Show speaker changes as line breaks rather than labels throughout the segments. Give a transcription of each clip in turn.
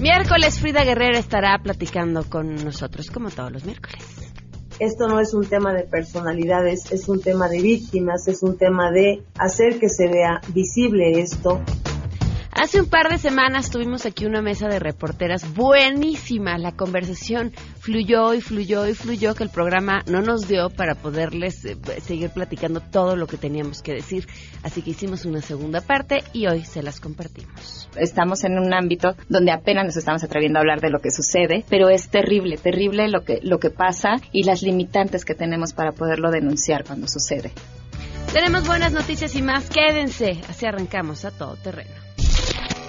Miércoles Frida Guerrera estará platicando con nosotros como todos los miércoles.
Esto no es un tema de personalidades, es un tema de víctimas, es un tema de hacer que se vea visible esto.
Hace un par de semanas tuvimos aquí una mesa de reporteras buenísima. La conversación fluyó y fluyó y fluyó que el programa no nos dio para poderles eh, seguir platicando todo lo que teníamos que decir. Así que hicimos una segunda parte y hoy se las compartimos.
Estamos en un ámbito donde apenas nos estamos atreviendo a hablar de lo que sucede, pero es terrible, terrible lo que, lo que pasa y las limitantes que tenemos para poderlo denunciar cuando sucede.
Tenemos buenas noticias y más. Quédense. Así arrancamos a todo terreno.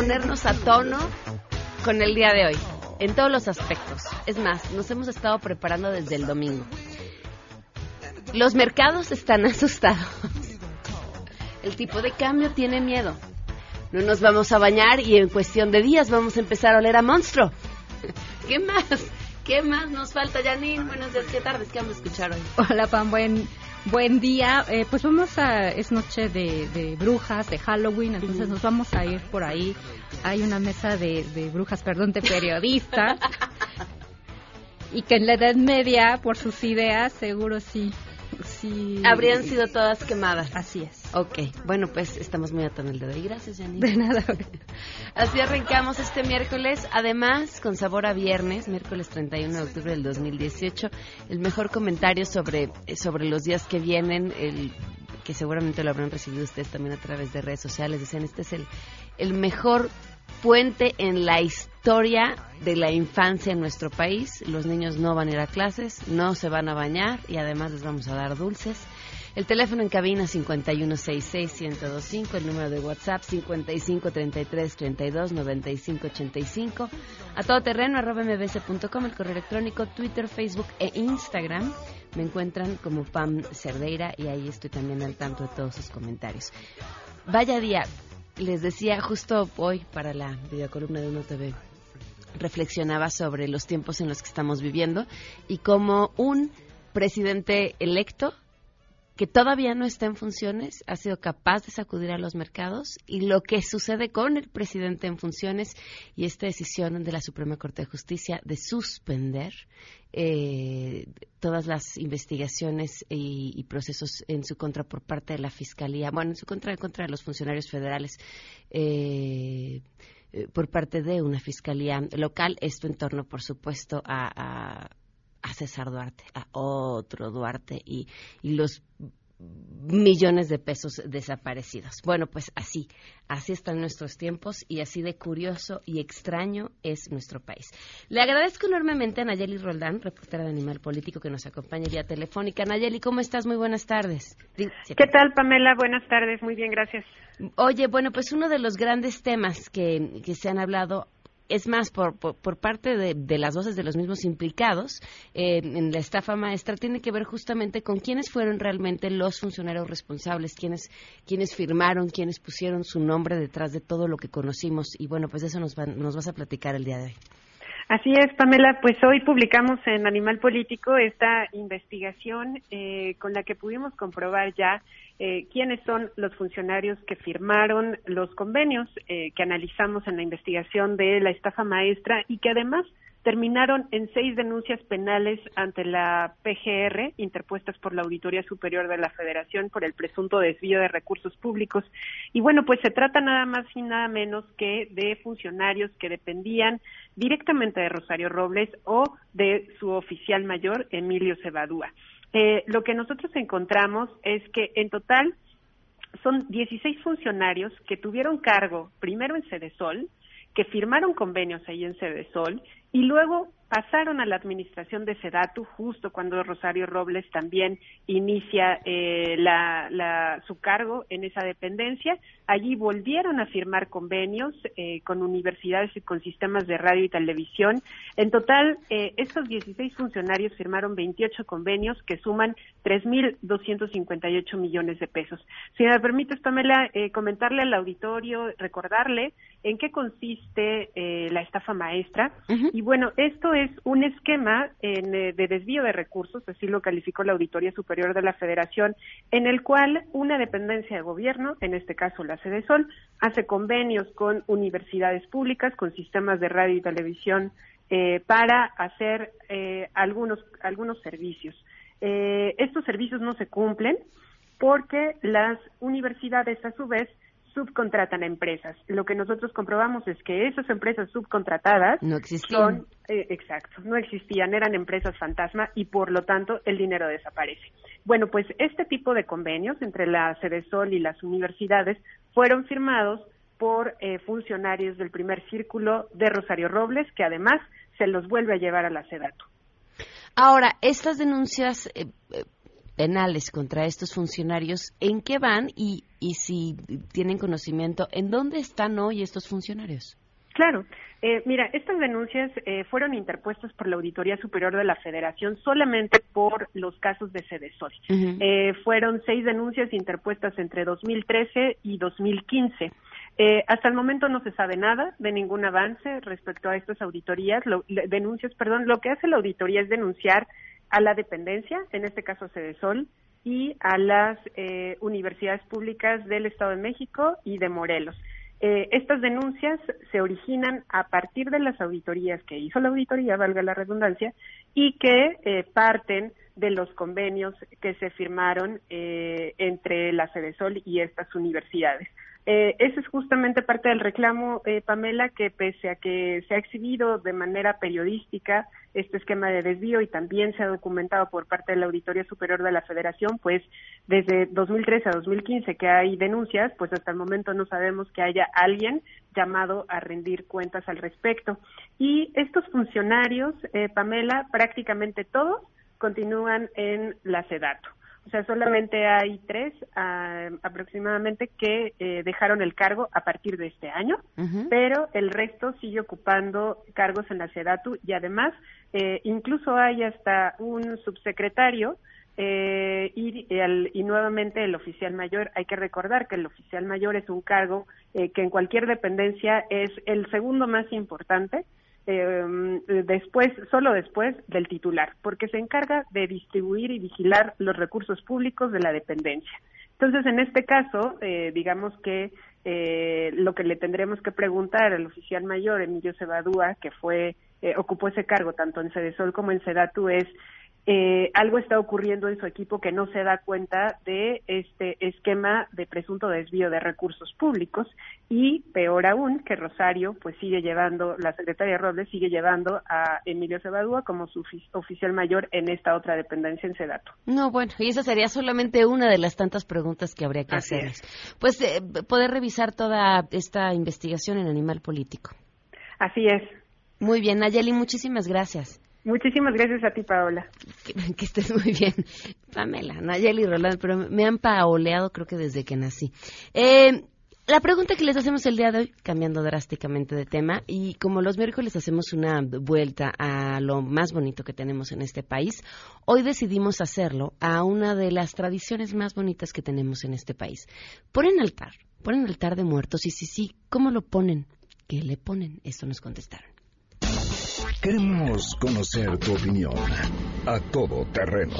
Ponernos a tono con el día de hoy, en todos los aspectos. Es más, nos hemos estado preparando desde el domingo. Los mercados están asustados. El tipo de cambio tiene miedo. No nos vamos a bañar y en cuestión de días vamos a empezar a oler a monstruo. ¿Qué más? ¿Qué más nos falta, Janine? Buenos días, ¿qué tardes? ¿Qué vamos a escuchar hoy?
Hola, Pam, buen, buen día. Eh, pues vamos a, es noche de, de brujas, de Halloween, entonces nos vamos a ir por ahí. Hay una mesa de, de brujas, perdón, de periodistas. y que en la Edad Media, por sus ideas, seguro sí. Sí
Habrían sido todas quemadas.
Así es.
Ok, bueno, pues estamos muy a tono el dedo. Y gracias, Janine.
De nada.
Así arrancamos este miércoles, además con sabor a viernes, miércoles 31 de octubre del 2018. El mejor comentario sobre, sobre los días que vienen, el, que seguramente lo habrán recibido ustedes también a través de redes sociales, dicen, este es el, el mejor puente en la historia de la infancia en nuestro país. Los niños no van a ir a clases, no se van a bañar y además les vamos a dar dulces. El teléfono en cabina 5166-1025, el número de WhatsApp 5533-329585, a todoterreno arroba mbs.com, el correo electrónico, Twitter, Facebook e Instagram. Me encuentran como Pam Cerdeira y ahí estoy también al tanto de todos sus comentarios. Vaya día, les decía justo hoy para la videocolumna de Uno TV, reflexionaba sobre los tiempos en los que estamos viviendo y cómo un presidente electo que todavía no está en funciones, ha sido capaz de sacudir a los mercados y lo que sucede con el presidente en funciones y esta decisión de la Suprema Corte de Justicia de suspender eh, todas las investigaciones y, procesos en su contra por parte de la Fiscalía, bueno, en su contra, en contra de los funcionarios federales. Eh, por parte de una fiscalía local, esto en torno, por supuesto, a, a a César Duarte, a otro Duarte y, y los millones de pesos desaparecidos. Bueno, pues así, así están nuestros tiempos y así de curioso y extraño es nuestro país. Le agradezco enormemente a Nayeli Roldán, reportera de Animal Político, que nos acompaña vía telefónica. Nayeli, ¿cómo estás? Muy buenas tardes.
¿Qué tal, Pamela? Buenas tardes, muy bien, gracias.
Oye, bueno, pues uno de los grandes temas que, que se han hablado es más, por, por, por parte de, de, las voces de los mismos implicados en la estafa maestra, tiene que ver justamente con quiénes fueron realmente los funcionarios responsables, quiénes, quiénes firmaron, quiénes pusieron su nombre detrás de todo lo que conocimos. Y bueno, pues eso nos, va, nos vas a platicar el día de hoy.
Así es, Pamela. Pues hoy publicamos en Animal Político esta investigación eh, con la que pudimos comprobar ya eh, quiénes son los funcionarios que firmaron los convenios eh, que analizamos en la investigación de la estafa maestra y que además terminaron en seis denuncias penales ante la PGR interpuestas por la Auditoría Superior de la Federación por el presunto desvío de recursos públicos. Y bueno, pues se trata nada más y nada menos que de funcionarios que dependían directamente de Rosario Robles o de su oficial mayor, Emilio Cebadúa. Eh, lo que nosotros encontramos es que en total son 16 funcionarios que tuvieron cargo primero en Cedesol, que firmaron convenios ahí en Sol y luego pasaron a la administración de Sedatu justo cuando Rosario Robles también inicia eh, la, su cargo en esa dependencia. Allí volvieron a firmar convenios eh, con universidades y con sistemas de radio y televisión. En total, eh, estos 16 funcionarios firmaron 28 convenios que suman 3.258 millones de pesos. Si me permites, Pamela, eh, comentarle al auditorio, recordarle en qué consiste eh, la estafa maestra. Y bueno, esto es un esquema de desvío de recursos, así lo calificó la Auditoría Superior de la Federación, en el cual una dependencia de gobierno, en este caso la Sol, hace convenios con universidades públicas, con sistemas de radio y televisión eh, para hacer eh, algunos, algunos servicios. Eh, estos servicios no se cumplen porque las universidades, a su vez, subcontratan a empresas. Lo que nosotros comprobamos es que esas empresas subcontratadas
no existían.
Son, exacto, no existían, eran empresas fantasma y por lo tanto el dinero desaparece. Bueno, pues este tipo de convenios entre la Sol y las universidades fueron firmados por eh, funcionarios del primer círculo de Rosario Robles, que además se los vuelve a llevar a la SEDATU.
Ahora, estas denuncias eh, eh, penales contra estos funcionarios, ¿en qué van y, y si tienen conocimiento, en dónde están hoy estos funcionarios?
Claro. Eh, mira, estas denuncias eh, fueron interpuestas por la Auditoría Superior de la Federación solamente por los casos de Cedesol. eh, fueron seis denuncias interpuestas entre 2013 y 2015. Eh, hasta el momento no se sabe nada de ningún avance respecto a estas auditorías, denuncias, perdón. Lo que hace la auditoría es denunciar a la dependencia, en este caso Cedesol, y a las eh, universidades públicas del Estado de México y de Morelos. Eh, estas denuncias se originan a partir de las auditorías que hizo la auditoría, valga la redundancia, y que eh, parten de los convenios que se firmaron eh, entre la Cedesol y estas universidades. Eh, ese es justamente parte del reclamo, eh, Pamela, que pese a que se ha exhibido de manera periodística este esquema de desvío y también se ha documentado por parte de la Auditoría Superior de la Federación, pues desde 2013 a 2015 que hay denuncias, pues hasta el momento no sabemos que haya alguien llamado a rendir cuentas al respecto. Y estos funcionarios, eh, Pamela, prácticamente todos continúan en la SEDATO. O sea, solamente hay tres ah, aproximadamente que eh, dejaron el cargo a partir de este año, pero el resto sigue ocupando cargos en la SEDATU y además eh, incluso hay hasta un subsecretario eh, y, y, nuevamente el oficial mayor. Hay que recordar que el oficial mayor es un cargo que en cualquier dependencia es el segundo más importante eh, después, solo después del titular, porque se encarga de distribuir y vigilar los recursos públicos de la dependencia. Entonces, en este caso, eh, digamos que eh, lo que le tendremos que preguntar al oficial mayor Emilio Cebadúa, que fue eh, ocupó ese cargo tanto en Cedesol como en Sedatu, es eh, algo está ocurriendo en su equipo que no se da cuenta de este esquema de presunto desvío de recursos públicos y peor aún que Rosario pues sigue llevando la secretaria Robles sigue llevando a Emilio Cebadúa como su oficial mayor en esta otra dependencia en Sedato.
No, bueno, y esa sería solamente una de las tantas preguntas que habría que hacer. Pues eh, poder revisar toda esta investigación en Animal Político.
Así es.
Muy bien, Nayeli, muchísimas gracias.
Muchísimas gracias a ti, Paola.
Que, estés muy bien. Pamela, Nayeli Roland, pero me han paoleado creo que desde que nací. Eh, la pregunta que les hacemos el día de hoy, cambiando drásticamente de tema, y como los miércoles hacemos una vuelta a lo más bonito que tenemos en este país, hoy decidimos hacerlo a una de las tradiciones más bonitas que tenemos en este país. Ponen altar, ponen altar de muertos, y si sí, ¿cómo lo ponen? ¿Qué le ponen? Esto nos contestaron.
Queremos conocer tu opinión a todo terreno.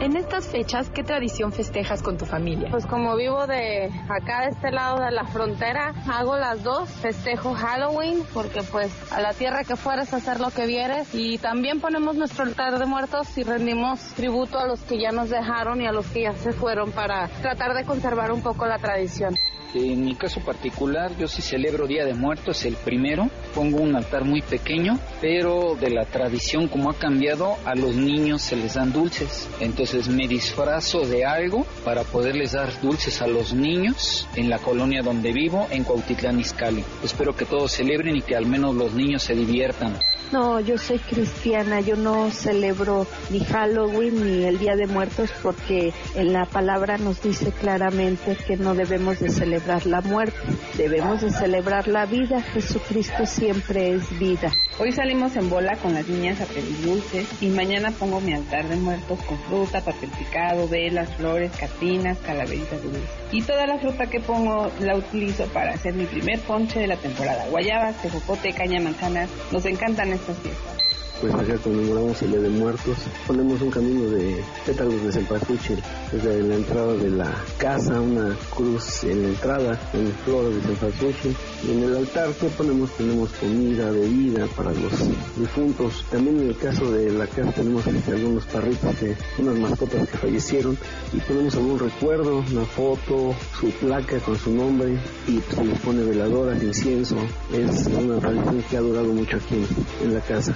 En estas fechas, ¿qué tradición festejas con tu familia?
Pues como vivo de acá de este lado de la frontera, hago las dos. Festejo Halloween porque pues a la tierra que fueres hacer lo que vieres y también ponemos nuestro altar de muertos y rendimos tributo a los que ya nos dejaron y a los que ya se fueron para tratar de conservar un poco la tradición.
En mi caso particular, yo sí celebro Día de Muertos, el primero. Pongo un altar muy pequeño, pero de la tradición como ha cambiado, a los niños se les dan dulces. Entonces me disfrazo de algo para poderles dar dulces a los niños en la colonia donde vivo, en Cuautitlán Izcalli. Espero que todos celebren y que al menos los niños se diviertan.
No, yo soy cristiana, yo no celebro ni Halloween ni el Día de Muertos porque en la palabra nos dice claramente que no debemos de celebrar la muerte, debemos de celebrar la vida, Jesucristo siempre es vida.
Hoy salimos en bola con las niñas a pedir dulces y mañana pongo mi altar de muertos con fruta, papel picado, velas, flores, catrinas, calaveritas de dulce. Y toda la fruta que pongo la utilizo para hacer mi primer ponche de la temporada. Guayabas, tejocote, caña, manzanas, nos encantan estas fiestas
pues acá conmemoramos el Día de Muertos. Ponemos un camino de pétalos de cempasúchil desde la entrada de la casa, una cruz en la entrada, en flores de cempasúchil. Y en el altar que ponemos tenemos comida, bebida para los difuntos. También en el caso de la casa tenemos este, algunos parritos, unas mascotas que fallecieron y ponemos algún recuerdo, una foto, su placa con su nombre y se les pone veladoras, incienso. Es una tradición que ha durado mucho aquí en la casa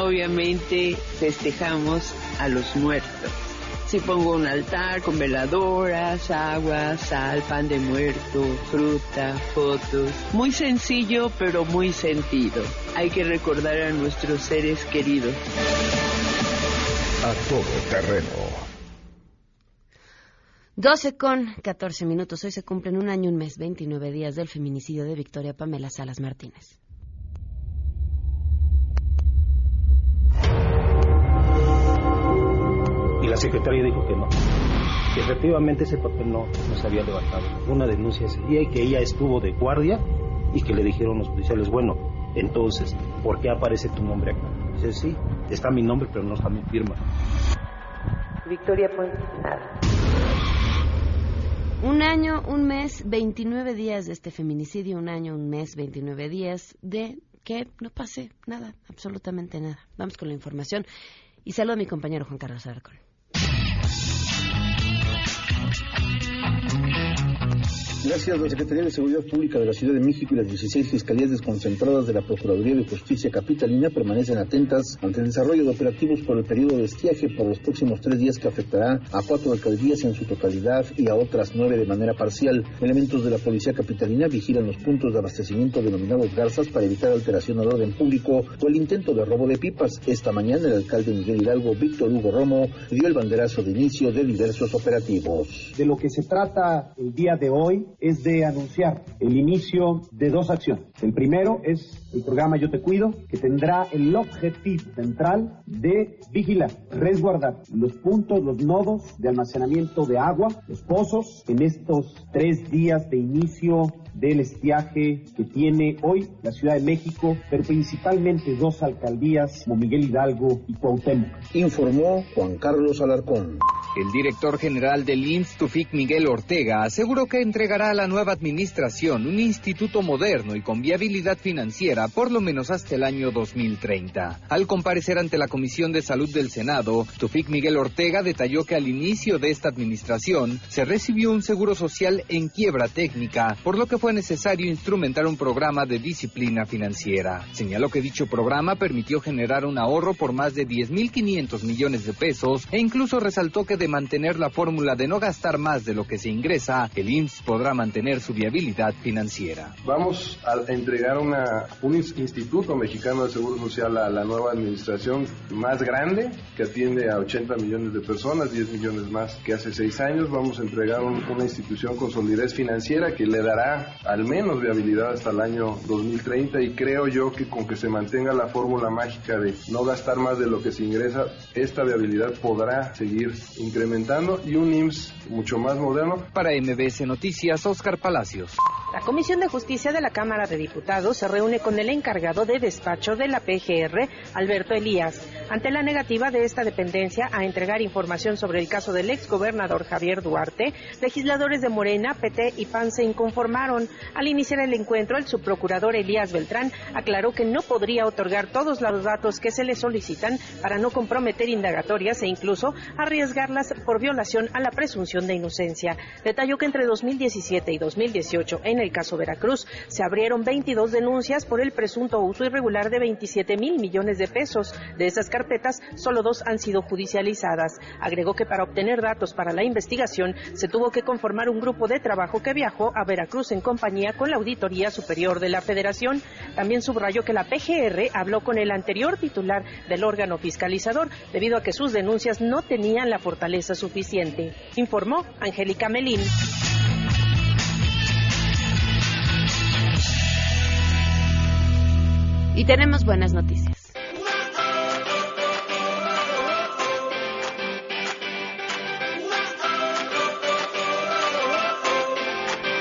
obviamente festejamos a los muertos. Si pongo un altar con veladoras, agua, sal, pan de muerto, fruta, fotos. Muy sencillo, pero muy sentido. Hay que recordar a nuestros seres queridos.
A todo terreno.
12 con 14 minutos. Hoy se cumplen un año, un mes, 29 días del feminicidio de Victoria Pamela Salas Martínez.
Secretaria dijo que no, que efectivamente ese papel no, no se había levantado. Una denuncia ese día y que ella estuvo de guardia y que le dijeron los policiales, bueno, entonces, ¿por qué aparece tu nombre acá? Dice, sí, está mi nombre, pero no está mi firma.
Victoria Puente, nada.
Un año, un mes, 29 días de este feminicidio, un año, un mes, 29 días de que no pase nada, absolutamente nada. Vamos con la información y saludo a mi compañero Juan Carlos Arcón.
Gracias, la Secretaría de Seguridad Pública de la Ciudad de México y las 16 fiscalías desconcentradas de la Procuraduría de Justicia Capitalina permanecen atentas ante el desarrollo de operativos por el periodo de estiaje por los próximos tres días que afectará a cuatro alcaldías en su totalidad y a otras nueve de manera parcial. Elementos de la Policía Capitalina vigilan los puntos de abastecimiento denominados garzas para evitar alteración al orden público o el intento de robo de pipas. Esta mañana el alcalde Miguel Hidalgo, Víctor Hugo Romo, dio el banderazo de inicio de diversos operativos.
De lo que se trata el día de hoy es de anunciar el inicio de dos acciones. El primero es el programa Yo Te Cuido, que tendrá el objetivo central de vigilar, resguardar los puntos, los nodos de almacenamiento de agua, los pozos, en estos tres días de inicio del estiaje que tiene hoy la Ciudad de México, pero principalmente dos alcaldías como Miguel Hidalgo y Cuauhtémoc.
Informó Juan Carlos Alarcón.
El director general del Tufik Miguel Ortega, aseguró que entregará a la nueva administración un instituto moderno y con viabilidad financiera por lo menos hasta el año 2030. Al comparecer ante la Comisión de Salud del Senado, Tufik Miguel Ortega detalló que al inicio de esta administración se recibió un seguro social en quiebra técnica, por lo que fue necesario instrumentar un programa de disciplina financiera. Señaló que dicho programa permitió generar un ahorro por más de 10.500 millones de pesos e incluso resaltó que de mantener la fórmula de no gastar más de lo que se ingresa, el IMSS podrá mantener su viabilidad financiera.
Vamos a entregar una, un Instituto Mexicano de Seguro Social a la nueva administración más grande, que atiende a 80 millones de personas, 10 millones más que hace seis años. Vamos a entregar una institución con solidez financiera que le dará al menos viabilidad hasta el año 2030 y creo yo que con que se mantenga la fórmula mágica de no gastar más de lo que se ingresa, esta viabilidad podrá seguir incrementando y un IMSS mucho más moderno.
Para MBS Noticias, Oscar Palacios.
La Comisión de Justicia de la Cámara de Diputados se reúne con el encargado de despacho de la PGR, Alberto Elías, ante la negativa de esta dependencia a entregar información sobre el caso del exgobernador Javier Duarte. Legisladores de Morena, PT y PAN se inconformaron. Al iniciar el encuentro, el subprocurador Elías Beltrán aclaró que no podría otorgar todos los datos que se le solicitan para no comprometer indagatorias e incluso arriesgarlas por violación a la presunción de inocencia. Detalló que entre 2017 y 2018 en en el caso Veracruz. Se abrieron 22 denuncias por el presunto uso irregular de 27 mil millones de pesos. De esas carpetas, solo dos han sido judicializadas. Agregó que para obtener datos para la investigación se tuvo que conformar un grupo de trabajo que viajó a Veracruz en compañía con la Auditoría Superior de la Federación. También subrayó que la PGR habló con el anterior titular del órgano fiscalizador debido a que sus denuncias no tenían la fortaleza suficiente. Informó Angélica Melín.
Y tenemos buenas noticias.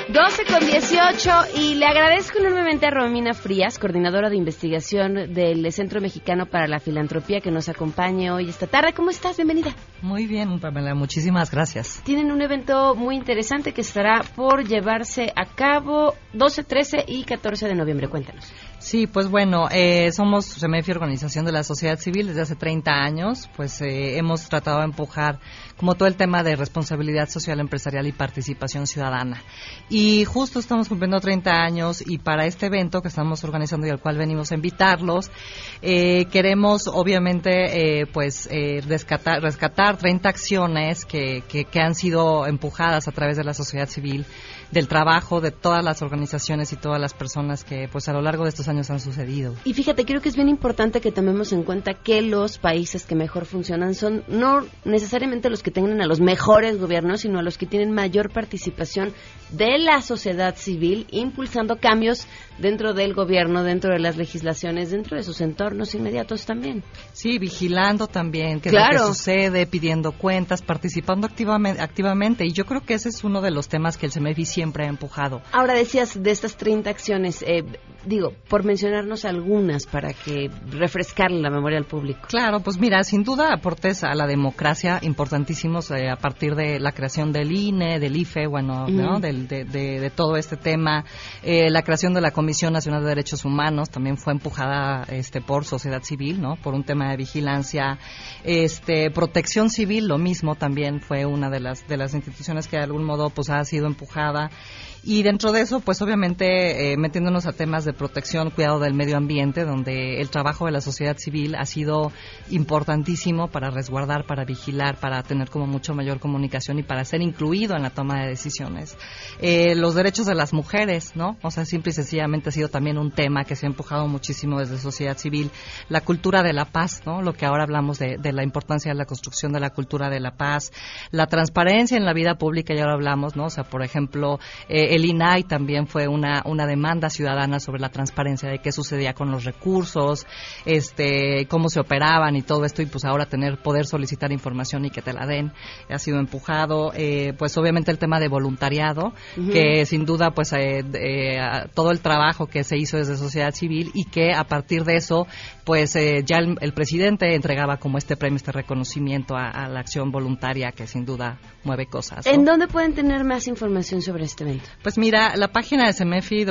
12 con 18 y le agradezco enormemente a Romina Frías, coordinadora de investigación del Centro Mexicano para la Filantropía, que nos acompañe hoy esta tarde. ¿Cómo estás? Bienvenida.
Muy bien, Pamela, muchísimas gracias.
Tienen un evento muy interesante que estará por llevarse a cabo 12, 13 y 14 de noviembre. Cuéntanos.
Sí, pues bueno, eh, somos SEMEFI, Organización de la Sociedad Civil, desde hace 30 años, pues eh, hemos tratado de empujar como todo el tema de responsabilidad social empresarial y participación ciudadana. Y justo estamos cumpliendo 30 años y para este evento que estamos organizando y al cual venimos a invitarlos, eh, queremos obviamente pues rescatar, rescatar 30 acciones que, que han sido empujadas a través de la sociedad civil del trabajo de todas las organizaciones y todas las personas que pues a lo largo de estos años han sucedido.
Y fíjate, creo que es bien importante que tomemos en cuenta que los países que mejor funcionan son no necesariamente los que tengan a los mejores gobiernos, sino a los que tienen mayor participación de la sociedad civil, impulsando cambios dentro del gobierno, dentro de las legislaciones, dentro de sus entornos inmediatos también.
Sí, vigilando también qué es lo que sucede, pidiendo cuentas, participando activamente, activamente. Y yo creo que ese es uno de los temas que el CEMEFI siempre ha empujado.
Ahora decías de estas 30 acciones, eh, digo, por mencionarnos algunas para que refrescarle la memoria al público.
Claro, pues mira, sin duda aportes a la democracia importantísimos eh, a partir de la creación del INE, del IFE, bueno, ¿no? del, de, de, todo este tema. Eh, la creación de la Comisión Nacional de Derechos Humanos también fue empujada este, por sociedad civil, ¿no? Por un tema de vigilancia. Este, protección civil, lo mismo, también fue una de las, de las instituciones que de algún modo pues ha sido empujada. Y dentro de eso, pues obviamente eh, metiéndonos a temas de protección, cuidado del medio ambiente, donde el trabajo de la sociedad civil ha sido importantísimo para resguardar, para vigilar, para tener como mucho mayor comunicación y para ser incluido en la toma de decisiones. Eh, los derechos de las mujeres, ¿no? O sea, simple y sencillamente ha sido también un tema que se ha empujado muchísimo desde sociedad civil. La cultura de la paz, ¿no? Lo que ahora hablamos de, de la importancia de la construcción de la cultura de la paz. La transparencia en la vida pública, ya lo hablamos, ¿no? O sea, por ejemplo, eh, el INAI también fue una, una demanda ciudadana sobre la transparencia de qué sucedía con los recursos, este, cómo se operaban y todo esto, y pues ahora tener, poder solicitar información y que te la den, ha sido empujado. Eh, pues obviamente el tema de voluntariado, que sin duda pues eh, todo el trabajo que se hizo desde sociedad civil y que a partir de eso pues eh, ya el, presidente entregaba como este premio, este reconocimiento a, la acción voluntaria que sin duda mueve cosas.
¿En dónde pueden tener más información sobre este evento?
Pues mira, la página de CEMEFI,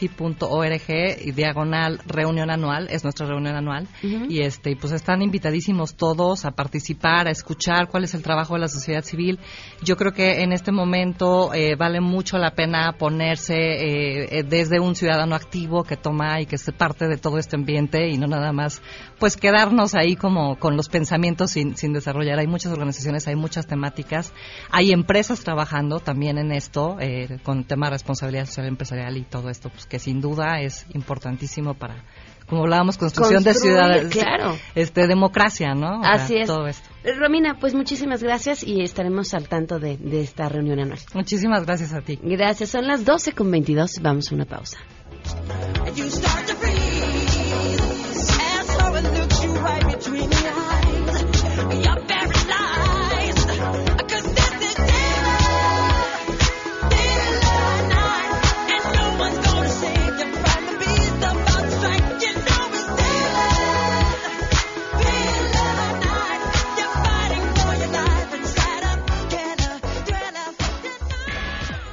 www.cemefi.org y diagonal reunión anual, es nuestra reunión anual, y este pues están invitadísimos todos a participar, a escuchar cuál es el trabajo de la sociedad civil. Yo creo que en este momento eh, vale mucho la pena ponerse eh, desde un ciudadano activo que toma y que se parte de todo este ambiente y no nada más pues quedarnos ahí como con los pensamientos sin, sin desarrollar. Hay muchas organizaciones, hay muchas temáticas, hay empresas trabajando también en esto eh, con tema de responsabilidad social empresarial y todo esto, pues que sin duda es importantísimo para como hablábamos, construcción de ciudades,
claro.
este, democracia, ¿no?
Así es.
Todo esto.
Romina, pues muchísimas gracias y estaremos al tanto de, de esta reunión anual.
Muchísimas gracias a ti.
Gracias. Son las 12 con 22. Vamos a una pausa.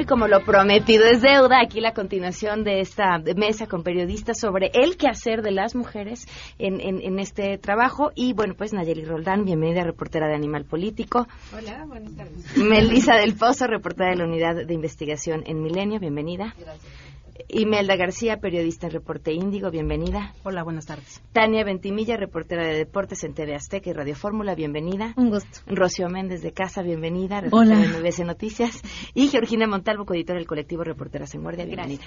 Y como lo prometido es deuda, aquí la continuación de esta mesa con periodistas sobre el quehacer de las mujeres en, en, en este trabajo. Y bueno, pues Nayeli Roldán, bienvenida, reportera de Animal Político.
Hola, buenas tardes.
Melissa del Pozo, reportera de la Unidad de Investigación en Milenio, bienvenida. Imelda García, periodista en Reporte Índigo, bienvenida.
Hola, buenas tardes.
Tania Ventimilla, reportera de deportes en TV Azteca y Radio Fórmula, bienvenida.
Un gusto.
Rocío Méndez de Casa, bienvenida,
Hola.
de MBC Noticias. Y Georgina Montalvo, coeditora del colectivo Reporteras en Guardia, bienvenida.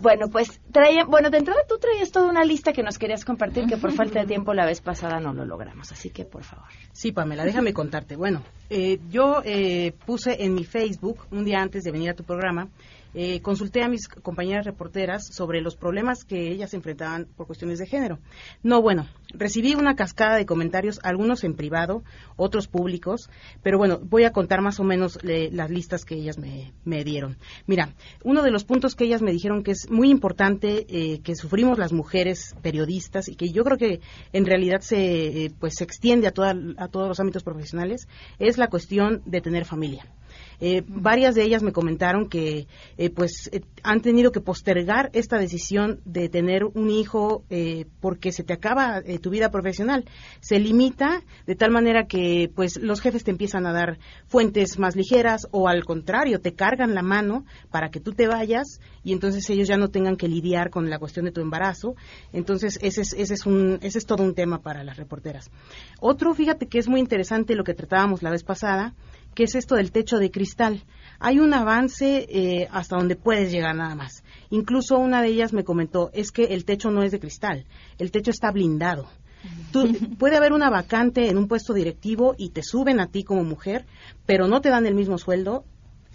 Bueno, pues traía, bueno, de entrada tú traías toda una lista que nos querías compartir, que por falta de tiempo la vez pasada no lo logramos, así que por favor.
Sí, Pamela, déjame contarte. Bueno, eh, yo eh, puse en mi Facebook, un día antes de venir a tu programa, eh, consulté a mis compañeras reporteras sobre los problemas que ellas enfrentaban por cuestiones de género. No, bueno, recibí una cascada de comentarios, algunos en privado, otros públicos, pero bueno, voy a contar más o menos eh, las listas que ellas me, me dieron. Mira, uno de los puntos que ellas me dijeron que es muy importante eh, que sufrimos las mujeres periodistas y que yo creo que en realidad se, eh, pues, se extiende a, toda- a todos los ámbitos profesionales es la cuestión de tener familia. Eh, varias de ellas me comentaron que eh, pues eh, han tenido que postergar esta decisión de tener un hijo eh, porque se te acaba eh, tu vida profesional. Se limita de tal manera que pues los jefes te empiezan a dar fuentes más ligeras o al contrario te cargan la mano para que tú te vayas y entonces ellos ya no tengan que lidiar con la cuestión de tu embarazo. Entonces ese es, ese es un ese es todo un tema para las reporteras. Otro fíjate que es muy interesante lo que tratábamos la vez pasada que es esto del techo de cristal. Hay un avance eh, hasta donde puedes llegar nada más. Incluso una de ellas me comentó, es que el techo no es de cristal, el techo está blindado. Tú- puede haber una vacante en un puesto directivo y te suben a ti como mujer, pero no te dan el mismo sueldo,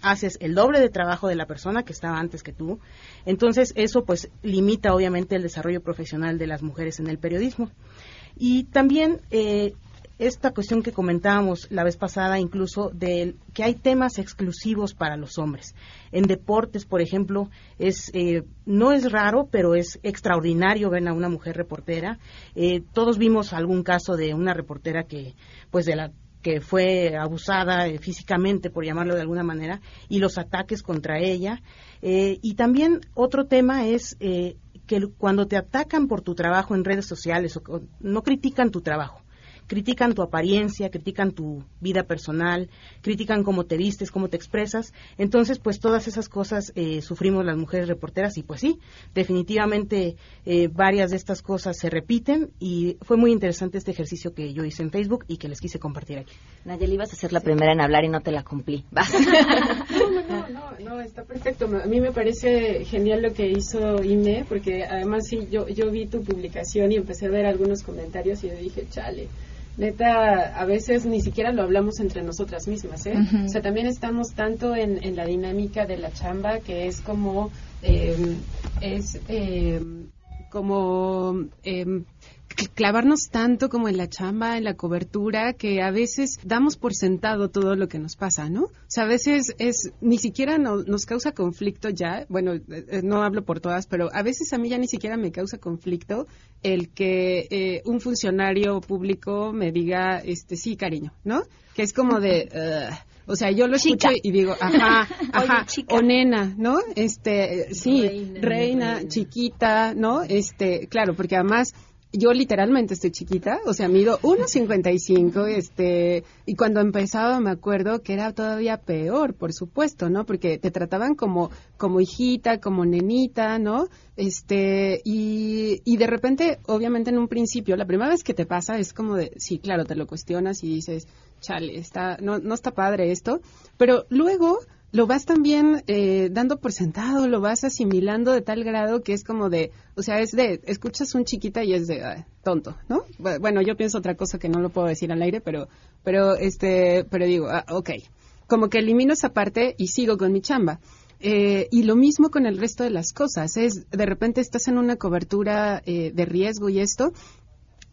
haces el doble de trabajo de la persona que estaba antes que tú. Entonces eso pues limita obviamente el desarrollo profesional de las mujeres en el periodismo. Y también eh, esta cuestión que comentábamos la vez pasada, incluso de que hay temas exclusivos para los hombres. En deportes, por ejemplo, es eh, no es raro, pero es extraordinario ver a una mujer reportera. Eh, todos vimos algún caso de una reportera que, pues, de la que fue abusada eh, físicamente, por llamarlo de alguna manera, y los ataques contra ella. Eh, y también otro tema es eh, que cuando te atacan por tu trabajo en redes sociales, o no critican tu trabajo, critican tu apariencia, critican tu vida personal, critican cómo te vistes, cómo te expresas. Entonces, pues todas esas cosas eh, sufrimos las mujeres reporteras y pues sí, definitivamente eh, varias de estas cosas se repiten y fue muy interesante este ejercicio que yo hice en Facebook y que les quise compartir aquí.
Nayeli, ibas a ser la primera en hablar y no te la cumplí. Vas.
Ah,
No, no, no, está perfecto. A mí me parece genial lo que hizo IME, porque además sí, yo, yo vi tu publicación y empecé a ver algunos comentarios y yo dije, chale, neta, a veces ni siquiera lo hablamos entre nosotras mismas, ¿eh? O sea, también estamos tanto en, en la dinámica de la chamba que es como, eh, es eh, como... eh, cl- clavarnos tanto como en la chamba, en la cobertura, que a veces damos por sentado todo lo que nos pasa, ¿no? O sea, a veces es, ni siquiera no- nos causa conflicto ya, bueno, eh, eh, no hablo por todas, pero a veces a mí ya ni siquiera me causa conflicto el que eh, un funcionario público me diga, este, sí, cariño, ¿no? Que es como de. O sea, yo lo escucho y digo, ajá, ajá, o nena, ¿no? Este, sí,
Reina,
reina, chiquita, ¿no? Este, claro, porque además yo literalmente estoy chiquita, o sea, mido 1.55, este, y cuando empezaba me acuerdo que era todavía peor, por supuesto, ¿no? Porque te trataban como, como hijita, como nenita, ¿no? Este, y, y de repente, obviamente en un principio, la primera vez que te pasa es como de, sí, claro, te lo cuestionas y dices, chale, está, no, no está padre esto, pero luego lo vas también eh, dando por sentado, lo vas asimilando de tal grado que es como de, o sea, es de, escuchas un chiquita y es de ay, tonto, ¿no? Bu- Bueno, yo pienso otra cosa que no lo puedo decir al aire, pero, pero, este, pero digo, ah, ok, como que elimino esa parte y sigo con mi chamba. Eh, y lo mismo con el resto de las cosas. Es de repente estás en una cobertura eh, de riesgo y esto,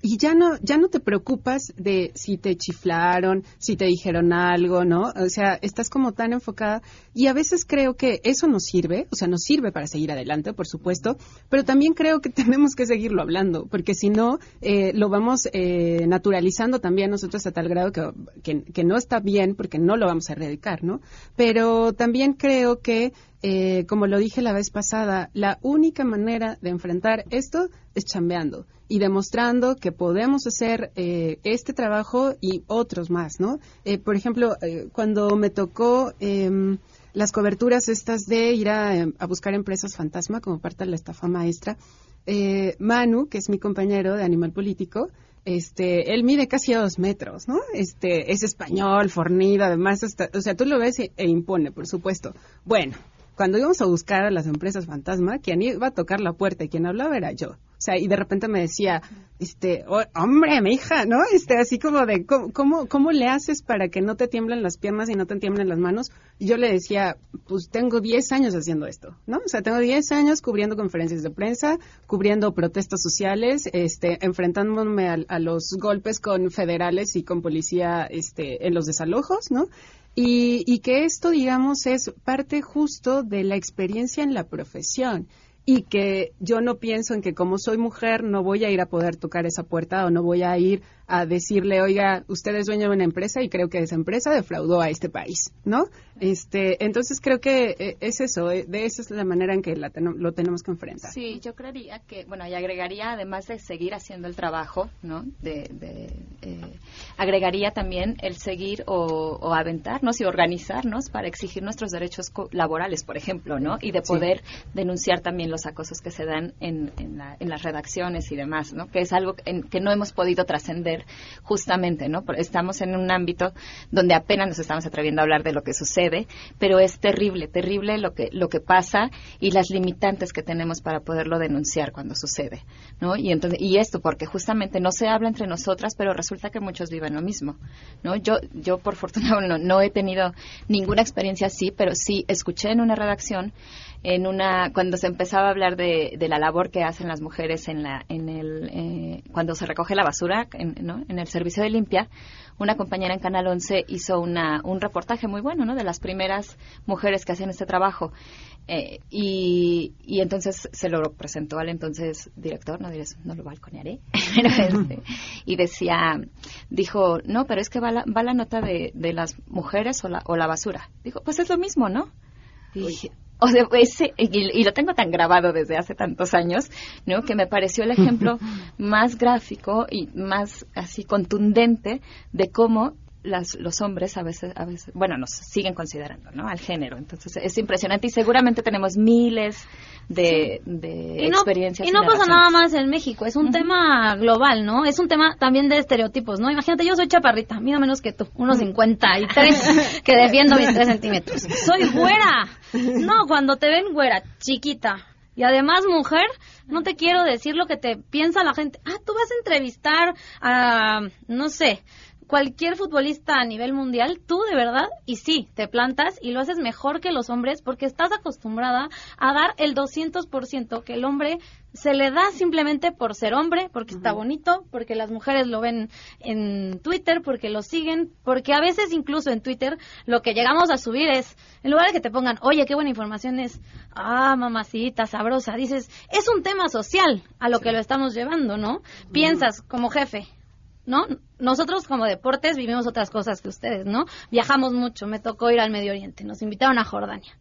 y ya no ya no te preocupas de si te chiflaron, si te dijeron algo, ¿no? O sea, estás como tan enfocada y a veces creo que eso nos sirve, o sea, nos sirve para seguir adelante, por supuesto, pero también creo que tenemos que seguirlo hablando, porque si no, eh, lo vamos eh, naturalizando también nosotros a tal grado que, que, que no está bien, porque no lo vamos a erradicar, ¿no? Pero también creo que eh, como lo dije la vez pasada, la única manera de enfrentar esto es chambeando y demostrando que podemos hacer eh, este trabajo y otros más, ¿no? Eh, por ejemplo, eh, cuando me tocó em, las coberturas estas de ir a, em, a buscar empresas fantasma como parte de la estafa maestra, eh, Manu, que es mi compañero de Animal Político, este, él mide casi dos metros, ¿no? Este, es español, fornido, además, está- o sea, tú lo ves e, e impone, por supuesto. Bueno, cuando íbamos a buscar a las empresas fantasma, quien iba a tocar la puerta y quien hablaba era yo. O sea, y de repente me decía, este, "Oh, hombre, mi hija, ¿no? Este, así como de, ¿cómo, ¿cómo, cómo le haces para que no te tiemblen las piernas y no te tiemblen las manos? Y yo le decía, pues tengo 10 años haciendo esto, ¿no? O sea, tengo 10 años cubriendo conferencias de prensa, cubriendo protestas sociales, este, enfrentándome a, a los golpes con federales y con policía, este, en los desalojos, ¿no? Y, y que esto, digamos, es parte justo de la experiencia en la profesión y que yo no pienso en que como soy mujer no voy a ir a poder tocar esa puerta o no voy a ir a decirle, oiga, usted es dueño de una empresa y creo que esa empresa defraudó a este país, ¿no? Este, entonces creo que eh, es eso, eh, de esa es la manera en que la teno- lo tenemos que enfrentar.
Sí, yo creería que, bueno, y agregaría, además de seguir haciendo el trabajo, ¿no? De, de, eh, agregaría también el seguir o, o aventarnos y organizarnos para exigir nuestros derechos co- laborales, por ejemplo, ¿no? Y de
Sí.
poder denunciar también los acosos que se dan en, la- en las redacciones y demás, ¿no? Que es algo en que no hemos podido trascender justamente, ¿no? Estamos en un ámbito donde apenas nos estamos atreviendo a hablar de lo que sucede, pero es terrible, terrible lo que lo que pasa y las limitantes que tenemos para poderlo denunciar cuando sucede, ¿no? Y entonces y esto porque justamente no se habla entre nosotras, pero resulta que muchos viven lo mismo, ¿no? Yo yo por fortuna no, no he tenido ninguna experiencia así, pero sí escuché en una redacción en una cuando se empezaba a hablar de, de la labor que hacen las mujeres en la en el eh, cuando se recoge la basura en, ¿no? en el servicio de limpia una compañera en Canal 11 hizo una un reportaje muy bueno no de las primeras mujeres que hacían este trabajo. Eh, y, y entonces se lo presentó al entonces director no diré no lo balconearé este, y decía dijo no pero es que va la, va la nota de, de las mujeres o la, o la basura dijo pues es lo mismo no y dije, o sea, ese- y, y lo tengo tan grabado desde hace tantos años, ¿no? Que me pareció el ejemplo más gráfico y más así contundente de cómo las, los hombres a veces, a veces, bueno, nos siguen considerando, ¿no? Al género. Entonces es impresionante y seguramente tenemos miles de, de
y no,
experiencias.
y no pasa nada más en México, es un tema global, ¿no? Es un tema también de estereotipos, ¿no? Imagínate, yo soy chaparrita, mido menos que tú, unos 53, que defiendo mis 3 centímetros. Soy güera. No, cuando te ven güera, chiquita, y además mujer, no te quiero decir lo que te piensa la gente. Ah, tú vas a entrevistar a, no sé, cualquier futbolista a nivel mundial, tú de verdad, y sí, te plantas y lo haces mejor que los hombres porque estás acostumbrada a dar el 200% que el hombre se le da simplemente por ser hombre, porque está bonito, porque las mujeres lo ven en Twitter, porque lo siguen, porque a veces incluso en Twitter lo que llegamos a subir es, en lugar de que te pongan, oye, qué buena información es, ah, mamacita, sabrosa, dices, es un tema social a lo que lo estamos llevando, ¿no? Piensas como jefe, ¿no? Nosotros como deportes vivimos otras cosas que ustedes, ¿no? Viajamos mucho, me tocó ir al Medio Oriente, nos invitaron a Jordania.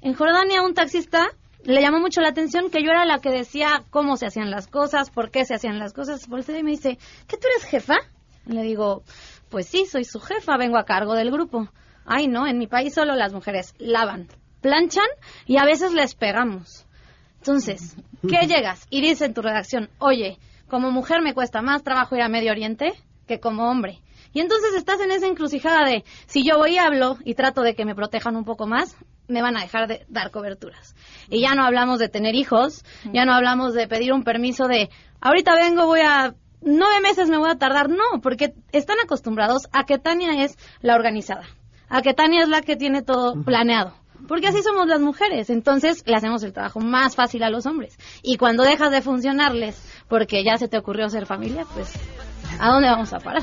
En Jordania un taxista le llamó mucho la atención que yo era la que decía cómo se hacían las cosas, por qué se hacían las cosas. Voltea y me dice, ¿qué tú eres jefa? Y le digo, pues sí, soy su jefa, vengo a cargo del grupo. Ay, no, en mi país solo las mujeres lavan, planchan y a veces les pegamos. Entonces, ¿qué llegas? Y dice en tu redacción, oye, como mujer me cuesta más trabajo ir a Medio Oriente que como hombre. Y entonces estás en esa encrucijada de, si yo voy y hablo y trato de que me protejan un poco más, me van a dejar de dar coberturas. Y ya no hablamos de tener hijos, ya no hablamos de pedir un permiso de, ahorita vengo, voy a, nueve meses me voy a tardar. No, porque están acostumbrados a que Tania es la organizada, a que Tania es la que tiene todo planeado. Porque así somos las mujeres, entonces le hacemos el trabajo más fácil a los hombres. Y cuando dejas de funcionarles porque ya se te ocurrió ser familia, pues ¿a dónde vamos a parar?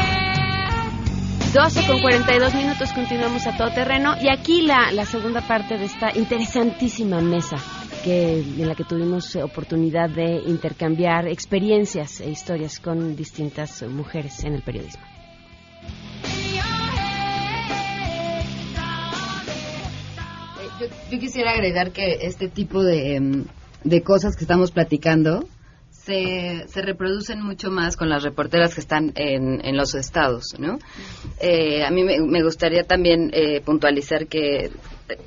12 con 42 minutos continuamos a todo terreno y aquí la, la segunda parte de esta interesantísima mesa que, en la que tuvimos eh, oportunidad de intercambiar experiencias e historias con distintas mujeres en el periodismo.
Yo, yo quisiera agregar que este tipo de, em, de cosas que estamos platicando se, se reproducen mucho más con las reporteras que están en, en los estados, ¿no? Eh, a mí me, gustaría también eh, puntualizar que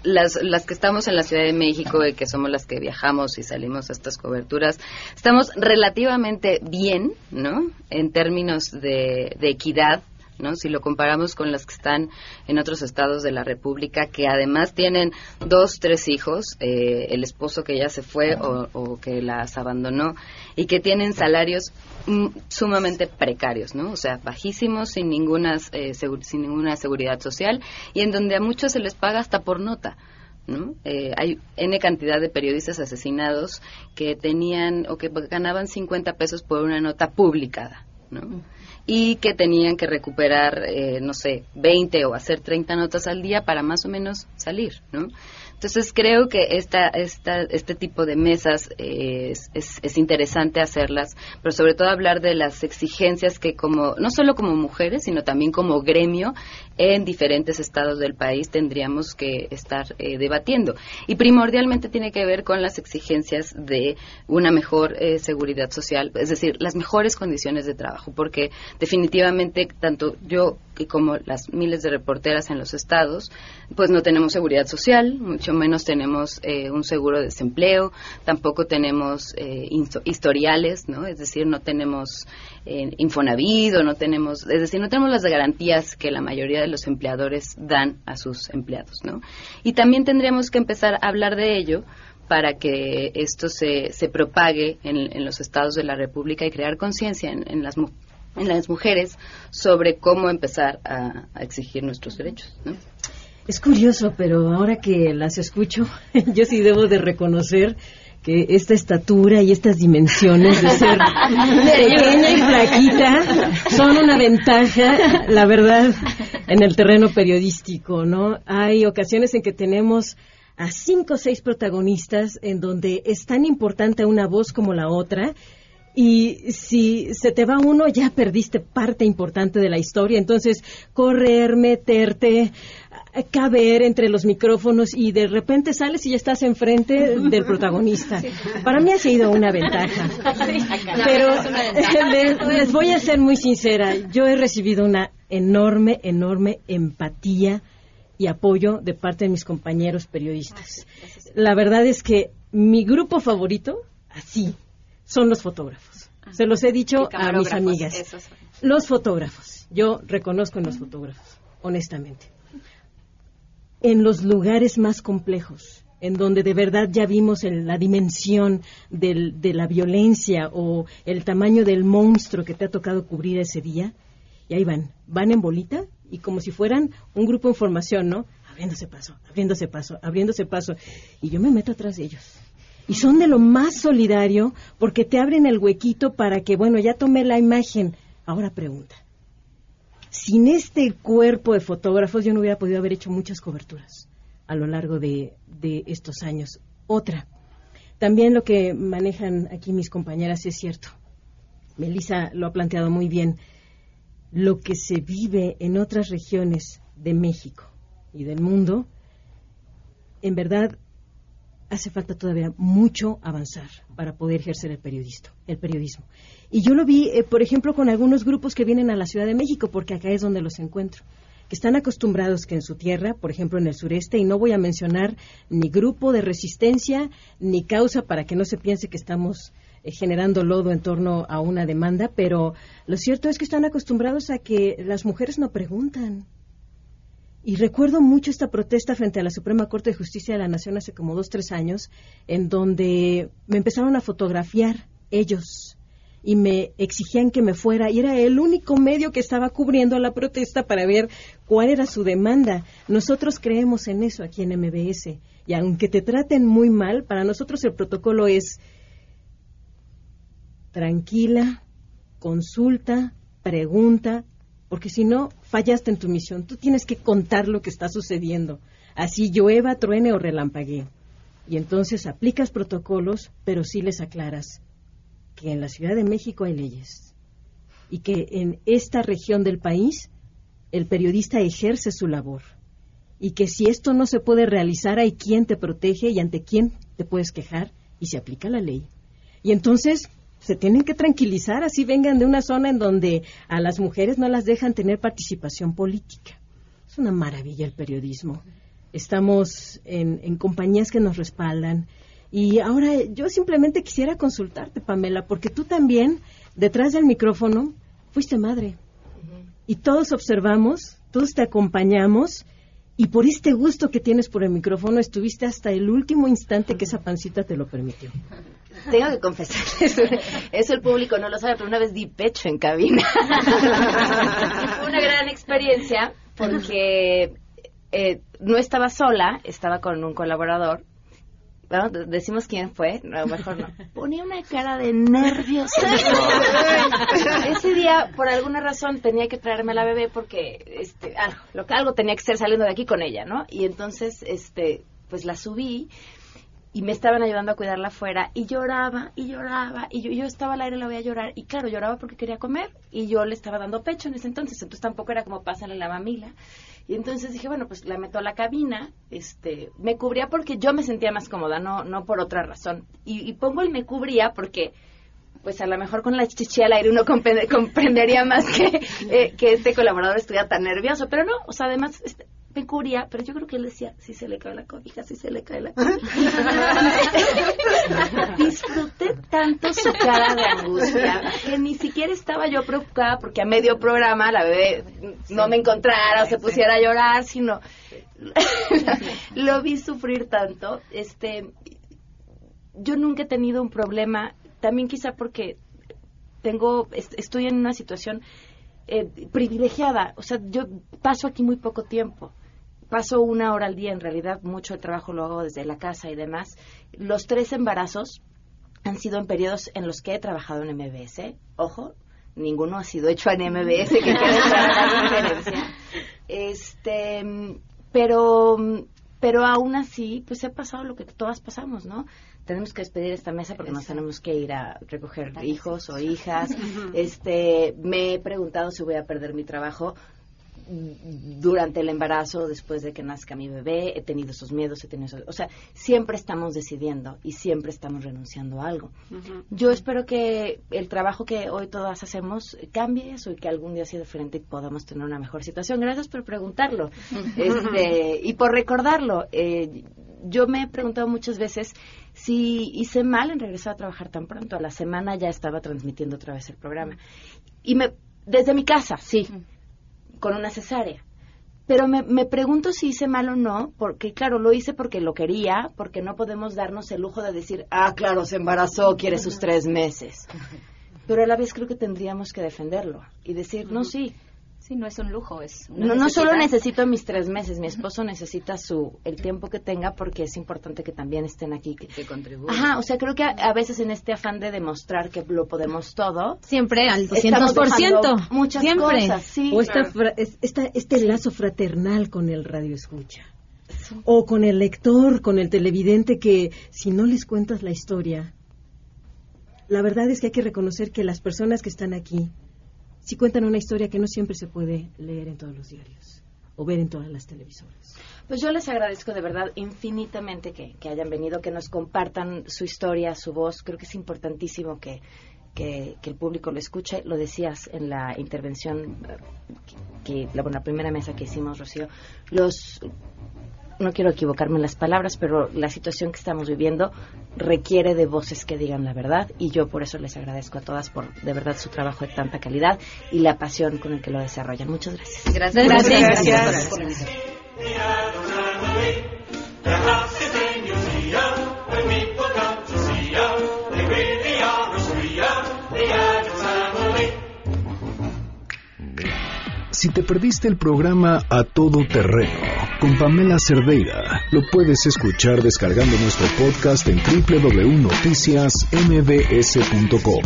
las, las que estamos en la Ciudad de México y que somos las que viajamos y salimos a estas coberturas, estamos relativamente bien, ¿no? En términos de equidad ¿no? Si lo comparamos con las que están en otros estados de la República, que además tienen dos, tres hijos, eh, el esposo que ya se fue o, o, que las abandonó, y que tienen salarios mm, sumamente precarios, ¿no? O sea, bajísimos, sin ninguna, eh, sin ninguna seguridad social, y en donde a muchos se les paga hasta por nota. ¿No? Eh, hay N cantidad de periodistas asesinados que tenían o que ganaban 50 pesos por una nota publicada, ¿no? y que tenían que recuperar, eh, no sé, 20 o hacer 30 notas al día para más o menos salir, ¿no? Entonces creo que esta, esta, este tipo de mesas eh, es, es, es, interesante hacerlas, pero sobre todo hablar de las exigencias que como, no solo como mujeres, sino también como gremio en diferentes estados del país tendríamos que estar eh, debatiendo. Y primordialmente tiene que ver con las exigencias de una mejor eh, seguridad social, es decir, las mejores condiciones de trabajo, porque definitivamente tanto yo como las miles de reporteras en los estados, pues no tenemos seguridad social, mucho menos tenemos eh, un seguro de desempleo, tampoco tenemos eh, historiales, ¿no? Es decir, no tenemos eh, Infonavit no tenemos, es decir, no tenemos las garantías que la mayoría de los empleadores dan a sus empleados, ¿no? Y también tendríamos que empezar a hablar de ello para que esto se, se propague en, en los estados de la República y crear conciencia en, en las en las mujeres sobre cómo empezar a, a exigir nuestros derechos. ¿no?
Es curioso, pero ahora que las escucho, yo sí debo de reconocer que esta estatura y estas dimensiones de ser pequeña y flaquita son una ventaja, la verdad, en el terreno periodístico, ¿no? Hay ocasiones en que tenemos a cinco o seis protagonistas en donde es tan importante una voz como la otra y si se te va uno ya perdiste parte importante de la historia. Entonces, correr, meterte, caber entre los micrófonos y de repente sales y ya estás enfrente del protagonista. Para mí ha sido una ventaja. Pero les, les voy a ser muy sincera, yo he recibido una enorme, enorme empatía y apoyo de parte de mis compañeros periodistas. La verdad es que mi grupo favorito, así, son los fotógrafos. Se los he dicho a mis amigas.
Esos.
Los fotógrafos. Yo reconozco en los fotógrafos, honestamente. En los lugares más complejos, en donde de verdad ya vimos el, la dimensión del, de la violencia o el tamaño del monstruo que te ha tocado cubrir ese día, y ahí van, van en bolita y como si fueran un grupo en formación, ¿no? Abriéndose paso, abriéndose paso, abriéndose paso. Y yo me meto atrás de ellos y son de lo más solidario porque te abren el huequito para que, bueno, ya tomé la imagen. Ahora pregunta, sin este cuerpo de fotógrafos yo no hubiera podido haber hecho muchas coberturas a lo largo de, de estos años. Otra, también lo que manejan aquí mis compañeras es cierto. Melissa lo ha planteado muy bien. Lo que se vive en otras regiones de México y del mundo, en verdad hace falta todavía mucho avanzar para poder ejercer el periodismo. El periodismo. Y yo lo vi, eh, por ejemplo, con algunos grupos que vienen a la Ciudad de México, porque acá es donde los encuentro, que están acostumbrados que en su tierra, por ejemplo en el sureste, y no voy a mencionar ni grupo de resistencia ni causa para que no se piense que estamos eh, generando lodo en torno a una demanda, pero lo cierto es que están acostumbrados a que las mujeres no preguntan. Y recuerdo mucho esta protesta frente a la Suprema Corte de Justicia de la Nación hace como dos, tres años, en donde me empezaron a fotografiar ellos y me exigían que me fuera y era el único medio que estaba cubriendo la protesta para ver cuál era su demanda. Nosotros creemos en eso aquí en MBS y aunque te traten muy mal, para nosotros el protocolo es tranquila, consulta, pregunta, porque si no, fallaste en tu misión. Tú tienes que contar lo que está sucediendo. Así llueva, truene o relampaguee. Y entonces aplicas protocolos, pero sí les aclaras que en la Ciudad de México hay leyes y que en esta región del país el periodista ejerce su labor y que si esto no se puede realizar hay quien te protege y ante quién te puedes quejar y se aplica la ley. Y entonces se tienen que tranquilizar, así vengan de una zona en donde a las mujeres no las dejan tener participación política. Es una maravilla el periodismo. Estamos en, en compañías que nos respaldan. Y ahora yo simplemente quisiera consultarte, Pamela, porque tú también, detrás del micrófono, fuiste madre. Y todos observamos, todos te acompañamos, y por este gusto que tienes por el micrófono, estuviste hasta el último instante que esa pancita te lo permitió.
Tengo que confesarles, eso el público no lo sabe, pero una vez di pecho en cabina. Fue una gran experiencia porque eh, no estaba sola, estaba con un colaborador. Bueno, de- decimos quién fue, no, mejor no. Ponía una cara de nervios. Ese día, por alguna razón, tenía que traerme a la bebé porque este, algo, lo que- algo tenía que ser saliendo de aquí con ella, ¿no? Y entonces, este, pues la subí y me estaban ayudando a cuidarla afuera y lloraba y lloraba y yo, yo estaba al aire y la veía llorar y claro, lloraba porque quería comer y yo le estaba dando pecho en ese entonces, entonces tampoco era como pásale la mamila. Y entonces dije, bueno, pues la meto a la cabina, este, me cubría porque yo me sentía más cómoda, no no por otra razón. Y, y pongo el me cubría porque pues a lo mejor con la chichi al aire uno comprende- comprendería más que, eh, que este colaborador estuviera tan nervioso, pero no, o sea, además este, me cubría, pero yo creo que él decía, si se le cae la cobija, si se le cae la cobija. Disfruté tanto su cara de angustia que ni siquiera estaba yo preocupada porque a medio programa la bebé no me encontrara o se pusiera a llorar, sino lo vi sufrir tanto. Este, yo nunca he tenido un problema, también quizá porque tengo, est- estoy en una situación eh, privilegiada, o sea, yo paso aquí muy poco tiempo. Paso una hora al día, en realidad mucho el trabajo lo hago desde la casa y demás. Los tres embarazos han sido en periodos en los que he trabajado en MBS. Ojo, ninguno ha sido hecho en MBS, que diferencia. Este, pero, pero aún así, pues he pasado lo que todas pasamos, ¿no? Tenemos que despedir esta mesa porque nos tenemos que ir a recoger hijos o hijas. Este, me he preguntado si voy a perder mi trabajo durante el embarazo, después de que nazca mi bebé, he tenido esos miedos, he tenido esos, o sea, siempre estamos decidiendo y siempre estamos renunciando a algo. Yo espero que el trabajo que hoy todas hacemos cambie eso y que algún día sea diferente y podamos tener una mejor situación. Gracias por preguntarlo este, y por recordarlo. Eh, yo me he preguntado muchas veces si hice mal en regresar a trabajar tan pronto. A la semana ya estaba transmitiendo otra vez el programa. Y me, desde mi casa, sí, con una cesárea. Pero me, me pregunto si hice mal o no, porque claro, lo hice porque lo quería, porque no podemos darnos el lujo de decir, ah, claro, se embarazó, quiere sus tres meses. Pero a la vez creo que tendríamos que defenderlo y decir, no, sí,
Sí, no es un lujo, es una
No, no solo necesito mis tres meses, mi esposo necesita su el tiempo que tenga porque es importante que también estén aquí. Que,
Que contribuye.
Ajá, o sea, creo que a, a veces en este afán de demostrar que lo podemos todo,
Siempre al
estamos
200%.
dejando muchas
Siempre.
cosas, sí.
o esta, esta- este lazo fraternal con el radio escucha. O con el lector, con el televidente que si no les cuentas la historia, la verdad es que hay que reconocer que las personas que están aquí sí cuentan una historia que no siempre se puede leer en todos los diarios o ver en todas las televisoras.
Pues yo les agradezco de verdad infinitamente que, que hayan venido, que nos compartan su historia, su voz. Creo que es importantísimo que, que, el público lo escuche. Lo decías en la intervención, eh, que, la, la primera mesa que hicimos, Rocío. Los, no quiero equivocarme en las palabras, pero la situación que estamos viviendo requiere de voces que digan la verdad y yo por eso les agradezco a todas por de verdad su trabajo de tanta calidad y la pasión con el que lo desarrollan. Muchas gracias.
Gracias.
Gracias.
Gracias.
invitación.
Si te perdiste el programa A Todo Terreno con Pamela Cerdeira, lo puedes escuchar descargando nuestro podcast en www.noticiasmbs.com.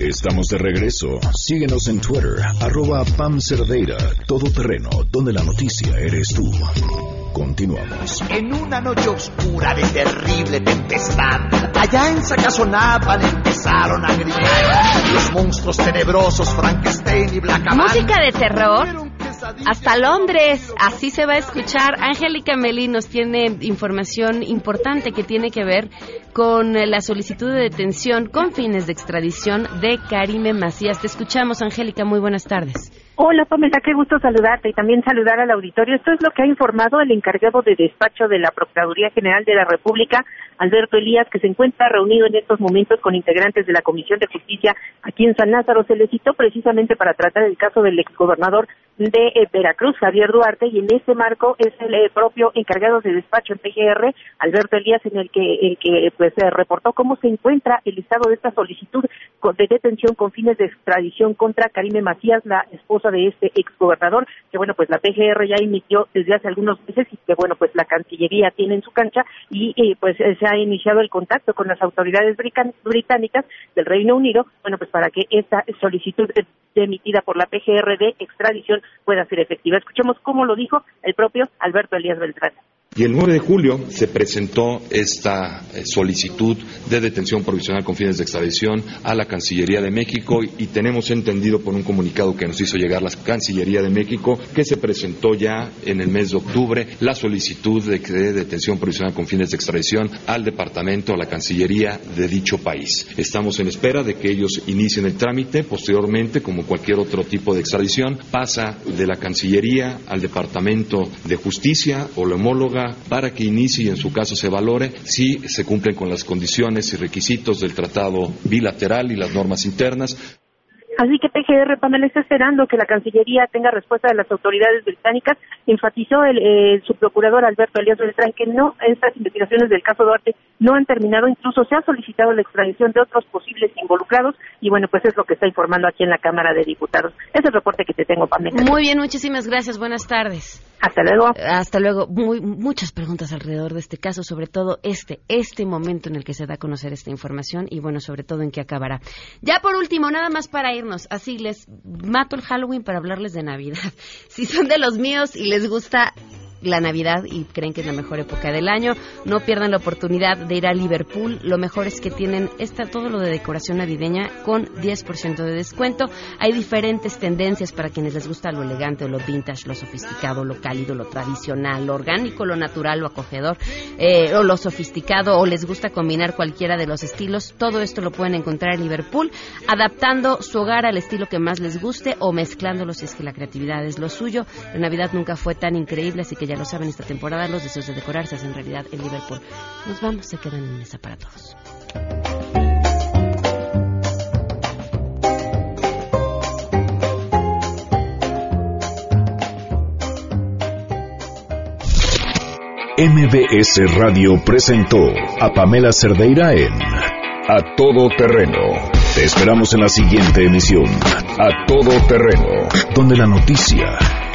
Estamos de regreso. Síguenos en Twitter, arroba Pam Cerdeira, Todo Terreno, donde la noticia eres tú. Continuamos.
En una noche oscura de terrible tempestad, allá en Sacazonapan empezaron a gritar los monstruos tenebrosos Frankenstein y Black
Música de terror. Hasta Londres, así se va a escuchar. Angélica Melí nos tiene información importante que tiene que ver con la solicitud de detención con fines de extradición de Karime Macías. Te escuchamos, Angélica. Muy buenas tardes.
Hola Pamela, qué gusto saludarte y también saludar al auditorio. Esto es lo que ha informado el encargado de despacho de la Procuraduría General de la República, Alberto Elías, que se encuentra reunido en estos momentos con integrantes de la Comisión de Justicia aquí en San Lázaro. Se le citó precisamente para tratar el caso del exgobernador de eh, Veracruz, Javier Duarte, y en ese marco es el eh, propio encargado de despacho en PGR, Alberto Elías, en el que, el que pues reportó cómo se encuentra el estado de esta solicitud de detención con fines de extradición contra Karime Macías, la esposa de este exgobernador, que bueno, pues la PGR ya emitió desde hace algunos meses y que bueno, pues la Cancillería tiene en su cancha y eh, pues eh, se ha iniciado el contacto con las autoridades británicas del Reino Unido, bueno, pues para que esta solicitud eh, emitida por la PGR de extradición pueda ser efectiva. Escuchemos cómo lo dijo el propio Alberto Elías Beltrán.
Y el 9 de julio se presentó esta eh, solicitud de detención provisional con fines de extradición a la Cancillería de México y tenemos entendido por un comunicado que nos hizo llegar la Cancillería de México que se presentó ya en el mes de octubre la solicitud de, de detención provisional con fines de extradición al departamento, a la Cancillería de dicho país. Estamos en espera de que ellos inicien el trámite. Posteriormente, como cualquier otro tipo de extradición, pasa de la Cancillería al Departamento de Justicia o la homóloga para que inicie y en su caso se valore si se cumplen con las condiciones y requisitos del tratado bilateral y las normas internas.
Así que PGR Pamela está esperando que la Cancillería tenga respuesta de las autoridades británicas. Enfatizó el, eh, su procurador Alberto Elías Beltrán que no estas investigaciones del caso Duarte no han terminado. Incluso se ha solicitado la extradición de otros posibles involucrados y bueno, pues es lo que está informando aquí en la Cámara de Diputados. Ese es el reporte que te tengo, Pamela.
Muy bien, muchísimas gracias. Buenas tardes.
Hasta luego.
Hasta luego. Muy, muchas preguntas alrededor de este caso, sobre todo este, este momento en el que se da a conocer esta información y bueno, sobre todo en qué acabará. Ya por último, nada más para irnos, así les mato el Halloween para hablarles de Navidad. Si son de los míos y les gusta la Navidad y creen que es la mejor época del año, no pierdan la oportunidad de ir a Liverpool. Lo mejor es que tienen esta, todo lo de decoración navideña con 10% de descuento. Hay diferentes tendencias para quienes les gusta lo elegante, lo vintage, lo sofisticado, lo cálido, lo tradicional, lo orgánico, lo natural, lo acogedor, eh, o lo sofisticado, o les gusta combinar cualquiera de los estilos. Todo esto lo pueden encontrar en Liverpool, adaptando su hogar al estilo que más les guste o mezclándolo si es que la creatividad es lo suyo. La Navidad nunca fue tan increíble, así ya lo saben, esta temporada los deseos de decorar se hacen realidad en Liverpool. Nos vamos, se quedan en mesa para todos.
MBS Radio presentó a Pamela Cerdeira en A Todo Terreno Te esperamos en la siguiente emisión, A Todo Terreno, donde la noticia